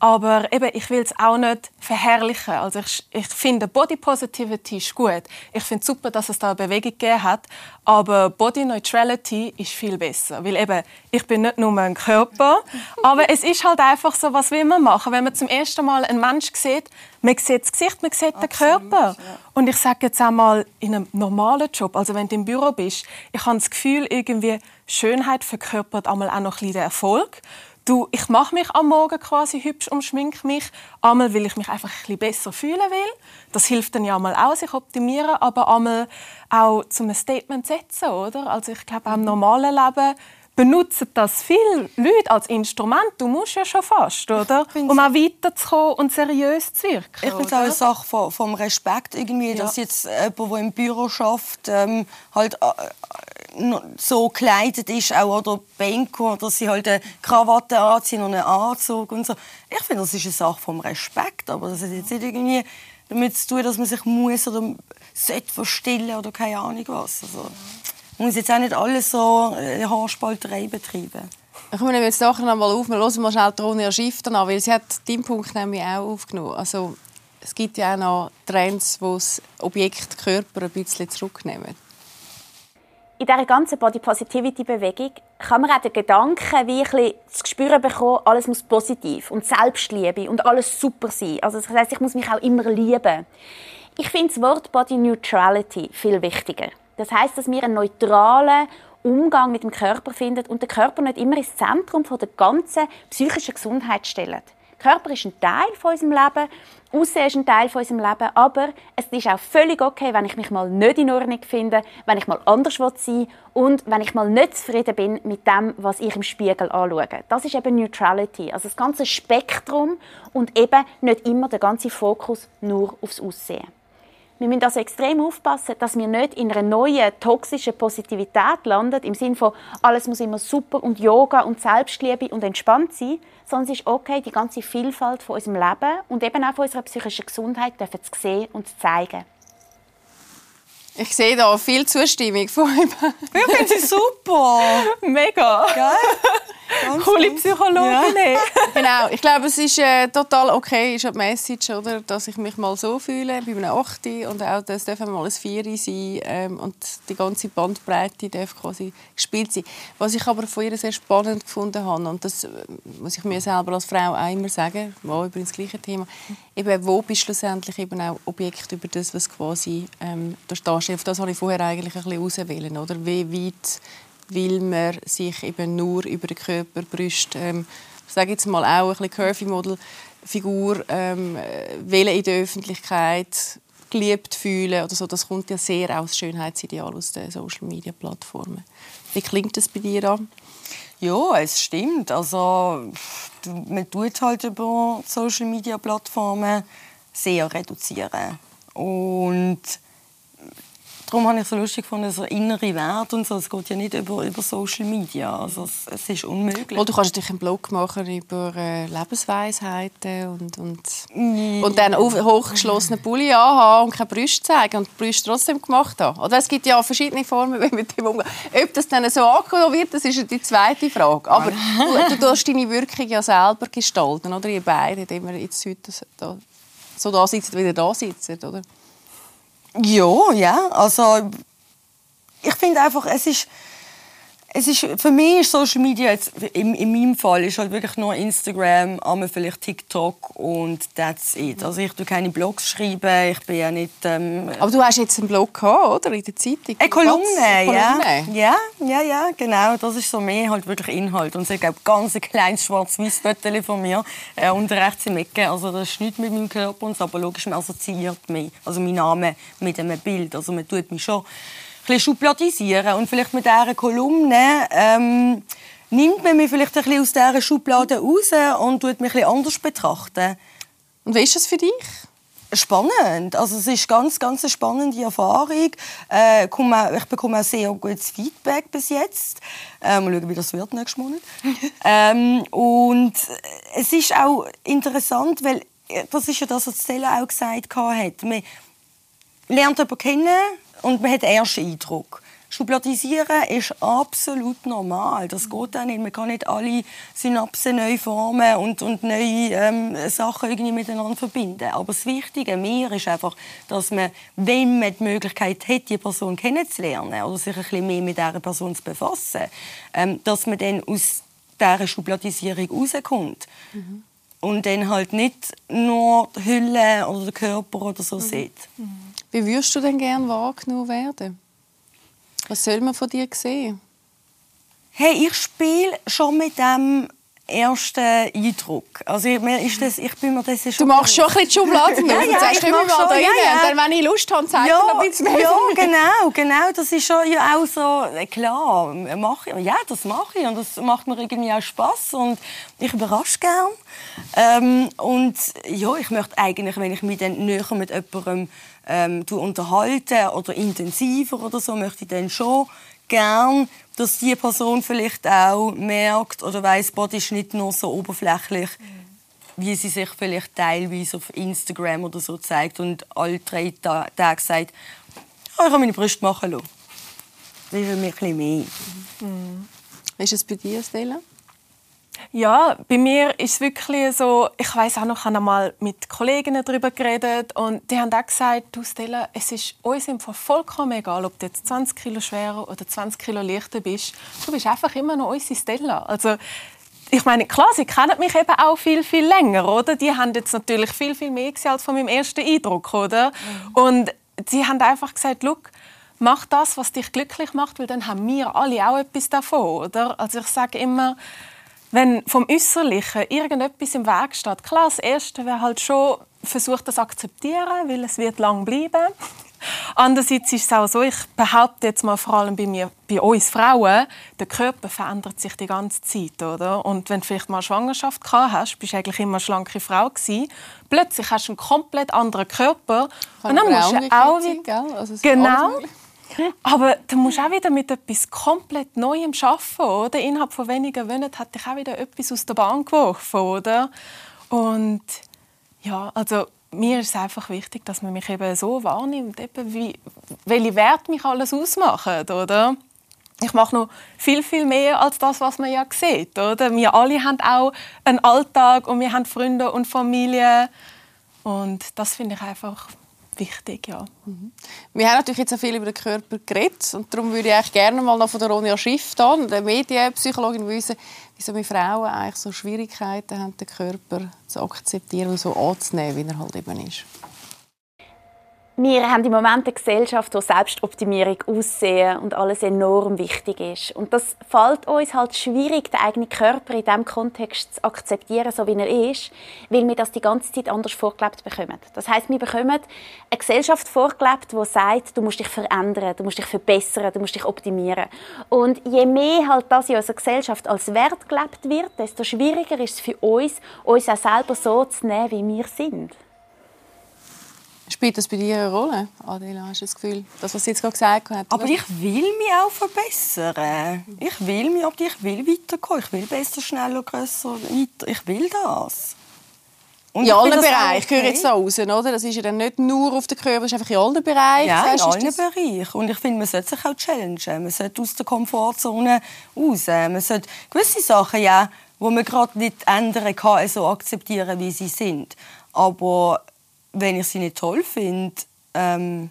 Aber eben, ich will es auch nicht verherrlichen. Also ich, ich finde, Body Positivity ist gut. Ich finde es super, dass es da eine Bewegung gegeben hat. Aber Body Neutrality ist viel besser. Weil eben, ich bin nicht nur ein Körper. (laughs) aber es ist halt einfach so, was will man machen? Wenn man zum ersten Mal einen Menschen sieht, man sieht das Gesicht, man sieht Absolut, den Körper. Ja. Und ich sage jetzt einmal, in einem normalen Job, also wenn du im Büro bist, ich habe das Gefühl, irgendwie Schönheit verkörpert einmal auch noch ein bisschen den Erfolg. Du, ich mache mich am Morgen quasi hübsch und schminke mich. Einmal, weil ich mich einfach ein bisschen besser fühlen will. Das hilft dann ja mal auch, sich optimieren, aber einmal auch zum Statement setzen, oder? Also ich glaube, auch im normalen Leben benutzen das viele Leute als Instrument. Du musst ja schon fast, oder? Um auch weiterzukommen und seriös zu wirken. Ich finde es auch eine Sache vom, vom Respekt irgendwie, ja. dass jetzt jemand, der im Büro schafft, ähm, halt äh, so gekleidet ist, auch oder Banker, dass sie halt eine Krawatte anziehen und einen Anzug und so. Ich finde, das ist eine Sache vom Respekt, aber das hat jetzt nicht irgendwie damit zu tun, dass man sich muss oder sollte verstellen oder keine Ahnung was. Also, man muss jetzt auch nicht alles so eine Haarspalterei betreiben. Ich nehme jetzt nachher noch mal auf, wir hören mal schnell Ronja Schiff an, weil sie hat deinen Punkt nämlich auch aufgenommen. Also, es gibt ja auch noch Trends, wo das Objekt Körper ein bisschen zurücknehmen in dieser ganzen Body Positivity Bewegung kann man auch den Gedanken wie ein das Gespür bekommen, alles muss positiv und Selbstliebe und alles super sein. Also das heißt, ich muss mich auch immer lieben. Ich finde das Wort Body Neutrality viel wichtiger. Das heißt, dass wir einen neutralen Umgang mit dem Körper finden und den Körper nicht immer ins Zentrum der ganzen psychischen Gesundheit stellen. Der Körper ist ein Teil von unserem Leben, Aussehen ist ein Teil von unserem Leben, aber es ist auch völlig okay, wenn ich mich mal nicht in Ordnung finde, wenn ich mal anders sein will und wenn ich mal nicht zufrieden bin mit dem, was ich im Spiegel anschaue. Das ist eben Neutrality, also das ganze Spektrum und eben nicht immer der ganze Fokus nur aufs Aussehen. Wir müssen also extrem aufpassen, dass wir nicht in einer neuen toxischen Positivität landen, im Sinne von, alles muss immer super und Yoga und Selbstliebe und entspannt sein, sondern es ist okay, die ganze Vielfalt von unserem Leben und eben auch von unserer psychischen Gesundheit zu sehen und zu zeigen. Ich sehe da viel Zustimmung von ihm. Ich finde sie super. (laughs) Mega. Geil. Coole Psychologin. Ja. (laughs) genau. Ich glaube, es ist äh, total okay, ist eine Message, oder, dass ich mich mal so fühle, bei einem 8. und auch, das darf mal ein 4 sein ähm, und die ganze Bandbreite darf quasi gespielt sein. Was ich aber von ihr sehr spannend gefunden habe, und das äh, muss ich mir selber als Frau auch immer sagen, war übrigens das gleiche Thema, eben, wo bist du schlussendlich eben auch Objekt über das, was quasi ähm, da steht. Auf das habe ich vorher eigentlich ein bisschen auswählen, oder? Wie weit will man sich eben nur über den Körper, Brüste, ähm, ich sage jetzt mal auch ein bisschen curvy Model Figur ähm, wählen in der Öffentlichkeit geliebt fühlen oder so, das kommt ja sehr aus Schönheitsideal aus den Social Media Plattformen. Wie klingt das bei dir an? Ja, es stimmt. Also man tut halt über Social Media Plattformen sehr reduzieren und Darum habe ich es so lustig gefunden, so innere Werte und so. Es geht ja nicht über, über Social Media. Also es, es ist unmöglich. Oh, du kannst natürlich einen Blog machen über äh, Lebensweisheiten und, und, nee. und dann auf, hochgeschlossenen Pulli anhaben und keine Brüste zeigen und die Brüste trotzdem gemacht haben. Oder es gibt ja verschiedene Formen, (laughs) wie mit dem umgehen. Ob das dann so angenommen wird, das ist die zweite Frage. Aber du, du darfst deine Wirkung ja selber gestalten, oder? Ihr beide, indem wir jetzt heute so da sitzen, wie ihr da sitzt, oder? Ja, ja. Also ich finde einfach, es ist, es ist, für mich ist Social Media jetzt, in, in meinem Fall ist halt wirklich nur Instagram, einmal vielleicht TikTok und that's it. Also ich tue keine Blogs schreiben, ich bin ja nicht... Ähm, Aber du hast jetzt einen Blog gehabt, oder? In der Zeitung? Eine Kolumne, ja. Ja, ja, ja, genau. Das ist so mehr halt wirklich Inhalt. Und es gibt ganz ein kleines schwarz-weiß Foto von mir äh, unten rechts im Ecke. Also das ist nichts mit meinem Körper, aber logisch, man assoziiert mich, also mein Name mit einem Bild. Also man tut mich schon bisschen schubladisieren. Und vielleicht mit dieser Kolumne ähm, nimmt man mich vielleicht ein bisschen aus dieser Schublade raus und tut mich ein bisschen anders betrachten. Und wie ist das für dich? Spannend. Also es ist ganz, ganz eine spannende Erfahrung. Äh, ich bekomme auch sehr gutes Feedback bis jetzt. Äh, mal schauen, wie das wird nächsten Monat. (laughs) ähm, und es ist auch interessant, weil äh, das ist ja das, was Stella auch gesagt hat. Man lernt jemanden kennen, und man hat ersten Eindruck. Schubladisieren ist absolut normal. Das geht auch nicht. Man kann nicht alle Synapsen neu formen und, und neue ähm, Sachen irgendwie miteinander verbinden. Aber das Wichtige mir ist einfach, dass man, wenn man die Möglichkeit hat, die Person kennenzulernen oder sich ein bisschen mehr mit dieser Person zu befassen, ähm, dass man dann aus dieser Schubladisierung rauskommt. Mhm. Und dann halt nicht nur die Hülle oder den Körper oder so mhm. sieht. Mhm. Wie würdest du denn gerne wahrgenommen werden? Was soll man von dir sehen? Hey, ich spiele schon mit dem ersten Eindruck. Also mir ist das, ich bin mir das schon... Du machst schon ein bisschen die Schubladen ja, ja, sagst, ich mach schon, da ja, ja. Und dann, wenn ich Lust habe, zeige ja, ich ein bisschen mehr Ja, genau, genau. Das ist schon ja auch so, äh, klar, mach, ja, das mache ich und das macht mir irgendwie auch Spass und ich überrasche gern. Ähm, und ja, ich möchte eigentlich, wenn ich mich dann näher mit jemandem ähm, unterhalten oder intensiver oder so, möchte ich dann schon gern, dass die Person vielleicht auch merkt oder weiß, Body ist nicht nur so oberflächlich, wie sie sich vielleicht teilweise auf Instagram oder so zeigt und alle drei Tage sagt, oh, ich habe meine Brüste machen lassen. Das ist mir ein bisschen mehr. Mhm. Wie ist es bei dir, Stella? Ja, bei mir ist es wirklich so, ich weiß auch noch, ich habe einmal mit Kolleginnen darüber geredet und die haben auch gesagt, du Stella, es ist uns im vollkommen egal, ob du jetzt 20 Kilo schwerer oder 20 Kilo leichter bist, du bist einfach immer noch unsere Stella. Also ich meine, klar, sie kennen mich eben auch viel, viel länger, oder? Die haben jetzt natürlich viel, viel mehr gesehen als von meinem ersten Eindruck, oder? Mhm. Und sie haben einfach gesagt, Look, mach das, was dich glücklich macht, weil dann haben wir alle auch etwas davon, oder? Also ich sage immer, wenn vom Äußerlichen irgendetwas im Weg steht, klar, das Erste wäre halt schon versucht, das zu akzeptieren, weil es wird lang bleiben. Andererseits ist es auch so, ich behaupte jetzt mal vor allem bei, mir, bei uns Frauen, der Körper verändert sich die ganze Zeit, oder? Und wenn du vielleicht mal Schwangerschaft gehabt hast, bist du eigentlich immer eine schlanke Frau gewesen. Plötzlich hast du einen komplett anderen Körper Kann und dann musst du auch wieder, also genau. Aber du musst auch wieder mit etwas komplett Neuem arbeiten, oder? Innerhalb von wenigen Monaten hat dich auch wieder etwas aus der Bahn geworfen, oder? Und ja, also mir ist es einfach wichtig, dass man mich eben so wahrnimmt, eben wie, welche Werte mich alles ausmachen, oder? Ich mache noch viel, viel mehr als das, was man ja sieht, oder? Wir alle haben auch einen Alltag und wir haben Freunde und Familie und das finde ich einfach wichtig, ja. Mhm. Wir haben natürlich jetzt auch viel über den Körper geredet und darum würde ich eigentlich gerne mal noch von der Ronja Schiff, der Medienpsychologin, wissen, wieso wir Frauen eigentlich so Schwierigkeiten haben, den Körper zu akzeptieren und so anzunehmen, wie er halt eben ist. Wir haben im Moment eine Gesellschaft, wo Selbstoptimierung aussehen und alles enorm wichtig ist. Und das fällt uns halt schwierig, den eigenen Körper in diesem Kontext zu akzeptieren, so wie er ist, weil wir das die ganze Zeit anders vorgelebt bekommen. Das heißt, wir bekommen eine Gesellschaft vorgelebt, die sagt, du musst dich verändern, du musst dich verbessern, du musst dich optimieren. Und je mehr halt das in unserer Gesellschaft als Wert gelebt wird, desto schwieriger ist es für uns, uns auch selber so zu nehmen, wie wir sind. Spielt das bei dir eine Rolle, Adela? Hast du das Gefühl, das, was sie jetzt gerade gesagt hat? Aber ich will mich auch verbessern. Ich will mich, ich will weiterkommen. Ich will besser, schneller, grösser, weiter. Ich will das. Und in allen Bereichen, ich höre jetzt so raus, oder? Das ist ja dann nicht nur auf den Körper, das ist einfach in allen Bereichen. Ja, in allen Bereichen. Und ich finde, man sollte sich auch challengen. Man sollte aus der Komfortzone raus. Man sollte gewisse Sachen, ja, die man gerade nicht ändern kann, so akzeptieren, wie sie sind. Aber wenn ich sie nicht toll finde, ähm,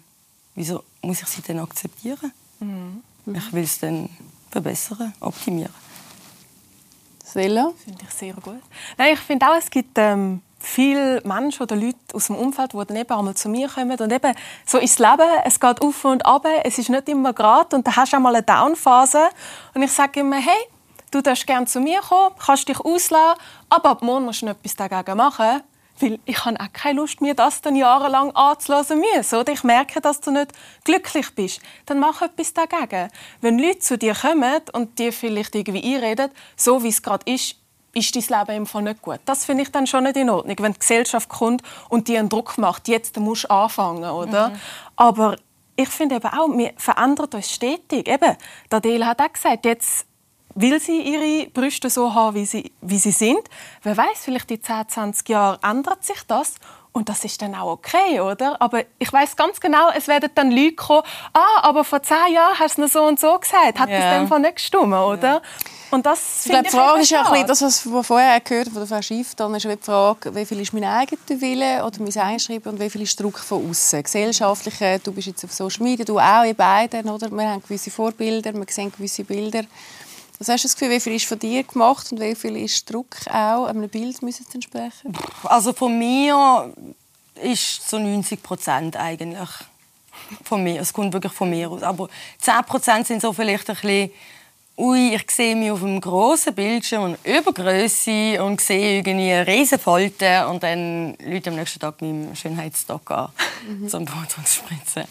wieso muss ich sie dann akzeptieren? Mhm. Ich will es dann verbessern, optimieren. Stella? Finde ich sehr gut. Nein, ich finde auch, es gibt ähm, viele Menschen oder Leute aus dem Umfeld, die dann eben einmal zu mir kommen und eben so ins Leben, es geht auf und ab, es ist nicht immer gerade und dann hast du auch mal eine Downphase und ich sage immer, hey, du darfst gerne zu mir kommen, kannst dich auslassen, aber ab morgen musst du etwas dagegen machen, weil ich habe auch keine Lust, mir das dann jahrelang anzulassen müssen. Oder ich merke, dass du nicht glücklich bist. Dann mach etwas dagegen. Wenn Leute zu dir kommen und dir vielleicht irgendwie einreden, so wie es gerade ist, ist dein Leben im Fall nicht gut. Das finde ich dann schon nicht in Ordnung, wenn die Gesellschaft kommt und dir einen Druck macht, jetzt musst du anfangen, oder? Mhm. Aber ich finde eben auch, wir verändern uns stetig. Eben, Adele hat auch gesagt, jetzt will sie ihre Brüste so haben, wie sie, wie sie sind. Wer weiß, vielleicht in 10, 20 Jahren ändert sich das und das ist dann auch okay, oder? Aber ich weiß ganz genau, es werden dann Leute kommen, ah, aber vor zehn Jahren hast du es so und so gesagt. Hat yeah. das dem nicht gestimmt, oder? Yeah. Und das ich glaube, die Frage ist ja ein das, was wir vorher gehört haben von der Frau Schiff, dann ist die Frage, wie viel ist mein eigener Wille oder mein Einschreiben und wie viel ist Druck von außen. Gesellschaftliche, du bist jetzt auf Social Media, du auch, ihr beiden, oder? Wir haben gewisse Vorbilder, wir sehen gewisse Bilder. Was hast du das Gefühl, wie viel ist von dir gemacht und wie viel ist Druck auch einem Bild müssen entsprechen? Also von mir ist so 90 Prozent eigentlich von mir. Es kommt wirklich von mir aus. Aber 10 Prozent sind so vielleicht ein bisschen ui, ich sehe mich auf einem grossen Bildschirm und Übergröße und sehe irgendwie eine riesen Falte und dann Leute am nächsten Tag mit dem Schönheitsstock an, mhm. zum Boden zu spritzen.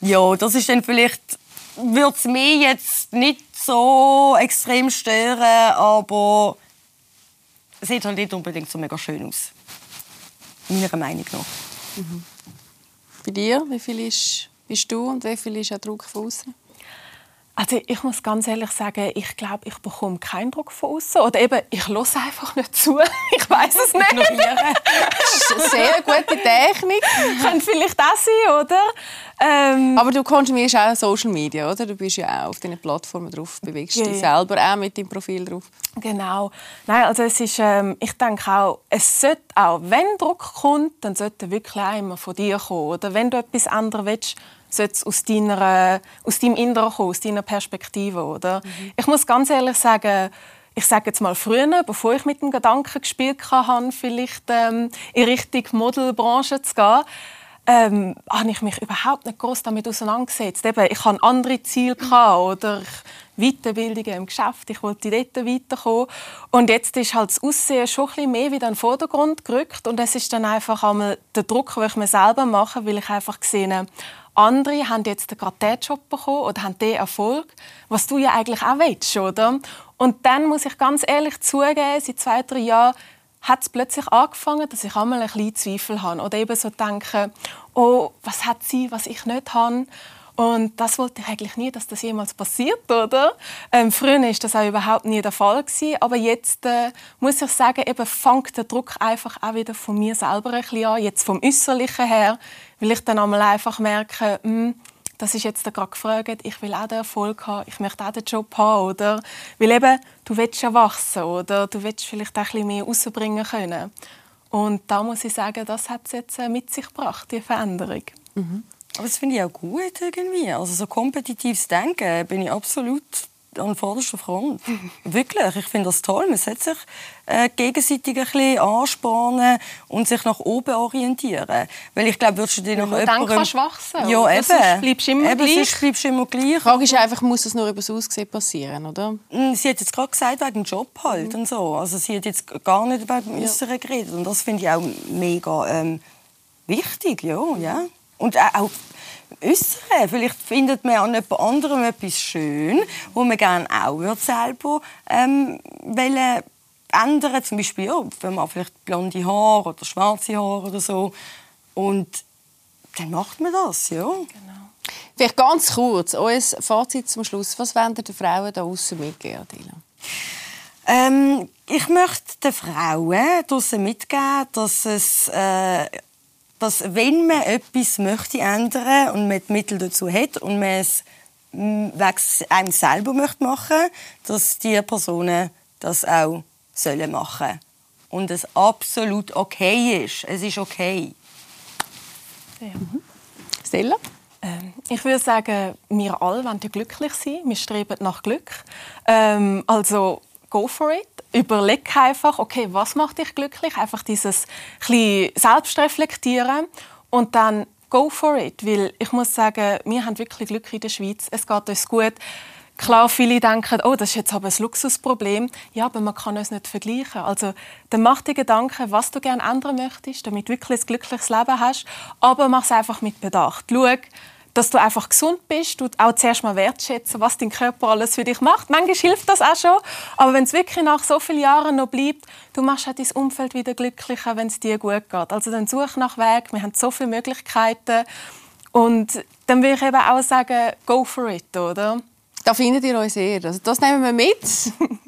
Ja, das ist dann vielleicht würde es mich jetzt nicht so extrem stören, aber es sieht halt nicht unbedingt so mega schön aus. Meiner Meinung nach. Mhm. Bei dir, wie viel ist, bist du und wie viel ist der Druck von außen? Also ich muss ganz ehrlich sagen, ich glaube, ich bekomme keinen Druck von außen oder eben ich höre einfach nicht zu. (laughs) Ich weiß es nicht. das ist eine sehr gute Technik. Könnte vielleicht auch sein, oder? Ähm, Aber du konsumierst auch Social Media, oder? Du bist ja auch auf diesen Plattformen drauf, bewegst yeah. dich selber auch mit deinem Profil drauf. Genau. Nein, also es ist, ähm, ich denke auch, es sollte auch, wenn Druck kommt, dann sollte wirklich auch immer von dir kommen. Oder wenn du etwas ändern willst, sollte es aus, deiner, aus deinem Inneren kommen, aus deiner Perspektive. Oder? Mhm. Ich muss ganz ehrlich sagen, ich sage jetzt mal früher, bevor ich mit dem Gedanken gespielt habe, vielleicht ähm, in Richtung Modelbranche zu gehen, ähm, habe ich mich überhaupt nicht groß damit auseinandergesetzt. Eben, ich hatte andere Ziele oder Weiterbildungen im Geschäft, ich wollte dort weiterkommen. Und jetzt ist halt das Aussehen schon ein bisschen mehr wieder in den Vordergrund gerückt und es ist dann einfach einmal der Druck, den ich mir selber mache, weil ich einfach gesehen andere haben jetzt gerade diesen Job bekommen oder haben den Erfolg, was du ja eigentlich auch willst, oder? Und dann muss ich ganz ehrlich zugeben, seit zwei, drei Jahren hat es plötzlich angefangen, dass ich einmal ein bisschen Zweifel habe oder eben so denke, oh, was hat sie, was ich nicht habe? Und das wollte ich eigentlich nie, dass das jemals passiert, oder? Ähm, früher war das auch überhaupt nie der Fall gewesen, aber jetzt äh, muss ich sagen, eben fängt der Druck einfach auch wieder von mir selber ein bisschen an, jetzt vom Äußerlichen her, weil ich dann einmal einfach merke, mh, hm, das ist jetzt gerade gefragt, ich will auch den Erfolg haben, ich möchte auch den Job haben, oder? Weil eben, du willst ja wachsen, oder? Du willst vielleicht auch ein bisschen mehr rausbringen können. Und da muss ich sagen, das hat es jetzt äh, mit sich gebracht, die Veränderung. Mhm. Aber das finde ich auch gut irgendwie. Also so kompetitives Denken bin ich absolut an vorderster Front. (laughs) Wirklich, ich finde das toll. Man sollte sich äh, gegenseitig ein bisschen anspornen und sich nach oben orientieren. Weil ich glaube, würdest du noch ja, jemandem... Dann kannst du wachsen. Ja, eben. Sonst bleibst du immer eben, gleich. Sonst bleibst du immer gleich. Die Frage ist einfach, muss das nur über das Aussehen passieren, oder? Mm, sie hat jetzt gerade gesagt, wegen dem Job halt mhm. und so. Also sie hat jetzt gar nicht über dem Äußeren ja. geredet. Und das finde ich auch mega ähm, wichtig, ja. ja. Und auch Äußere. Vielleicht findet man an jemand anderem etwas schön, wo man gerne auch selber ähm, wollen ändern Zum Beispiel, ja, wenn man vielleicht blonde Haare oder schwarze Haare oder so. Und dann macht man das, ja. Genau. Vielleicht ganz kurz, unser Fazit zum Schluss. Was wollen den Frauen da außen mitgeben, Adela? Ähm, ich möchte den Frauen draußen mitgeben, dass es äh, dass wenn man etwas möchte ändern und man die Mittel dazu hat und man es wegen einem selber möchte machen, dass die Personen das auch sollen machen und es absolut okay ist. Es ist okay. Ja. Mhm. Stella? Ähm, ich würde sagen, wir alle wollen glücklich sein. Wir streben nach Glück. Ähm, also go for it. Überleg einfach, okay, was macht dich glücklich? Einfach dieses Selbstreflektieren und dann go for it. Weil ich muss sagen, wir haben wirklich Glück in der Schweiz. Es geht uns gut. Klar, viele denken, oh, das ist jetzt aber ein Luxusproblem. Ja, aber man kann es nicht vergleichen. Also, dann mach dir Gedanken, was du gerne ändern möchtest, damit du wirklich ein glückliches Leben hast. Aber mach es einfach mit Bedacht. Schau, dass du einfach gesund bist, du auch zuerst mal wertschätzen, was dein Körper alles für dich macht. Manchmal hilft das auch schon, aber wenn es wirklich nach so vielen Jahren noch bleibt, du machst auch dein Umfeld wieder glücklicher, wenn es dir gut geht. Also dann such nach Weg, wir haben so viele Möglichkeiten und dann würde ich eben auch sagen, go for it, oder? Da findet ihr euch sehr. Also das nehmen wir mit.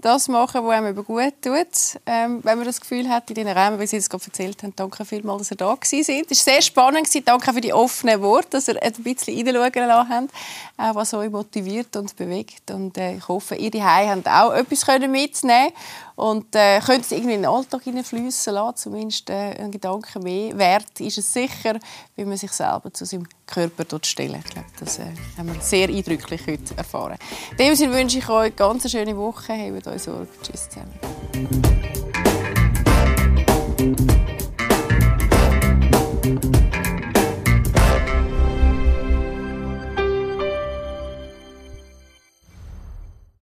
Das machen, was einem gut tut. Ähm, wenn man das Gefühl hat, in den Räumen, wie Sie es gerade erzählt haben, danke vielmals, dass ihr da gewesen sind. Es war sehr spannend. Danke für die offenen Worte, dass ihr ein bisschen reinschauen lassen habt, was euch motiviert und bewegt. Und äh, ich hoffe, ihr daheim habt auch etwas mitnehmen und äh, könnte es irgendwie in den Alltag hineinfließen lassen, zumindest äh, ein Gedanke mehr wert ist es sicher, wie man sich selber zu seinem Körper dort stellen. Ich glaube, das äh, haben wir sehr eindrücklich heute erfahren. In dem Sinne wünsche ich euch ganz eine ganz schöne Woche. Habt euch Sorge. Tschüss zusammen.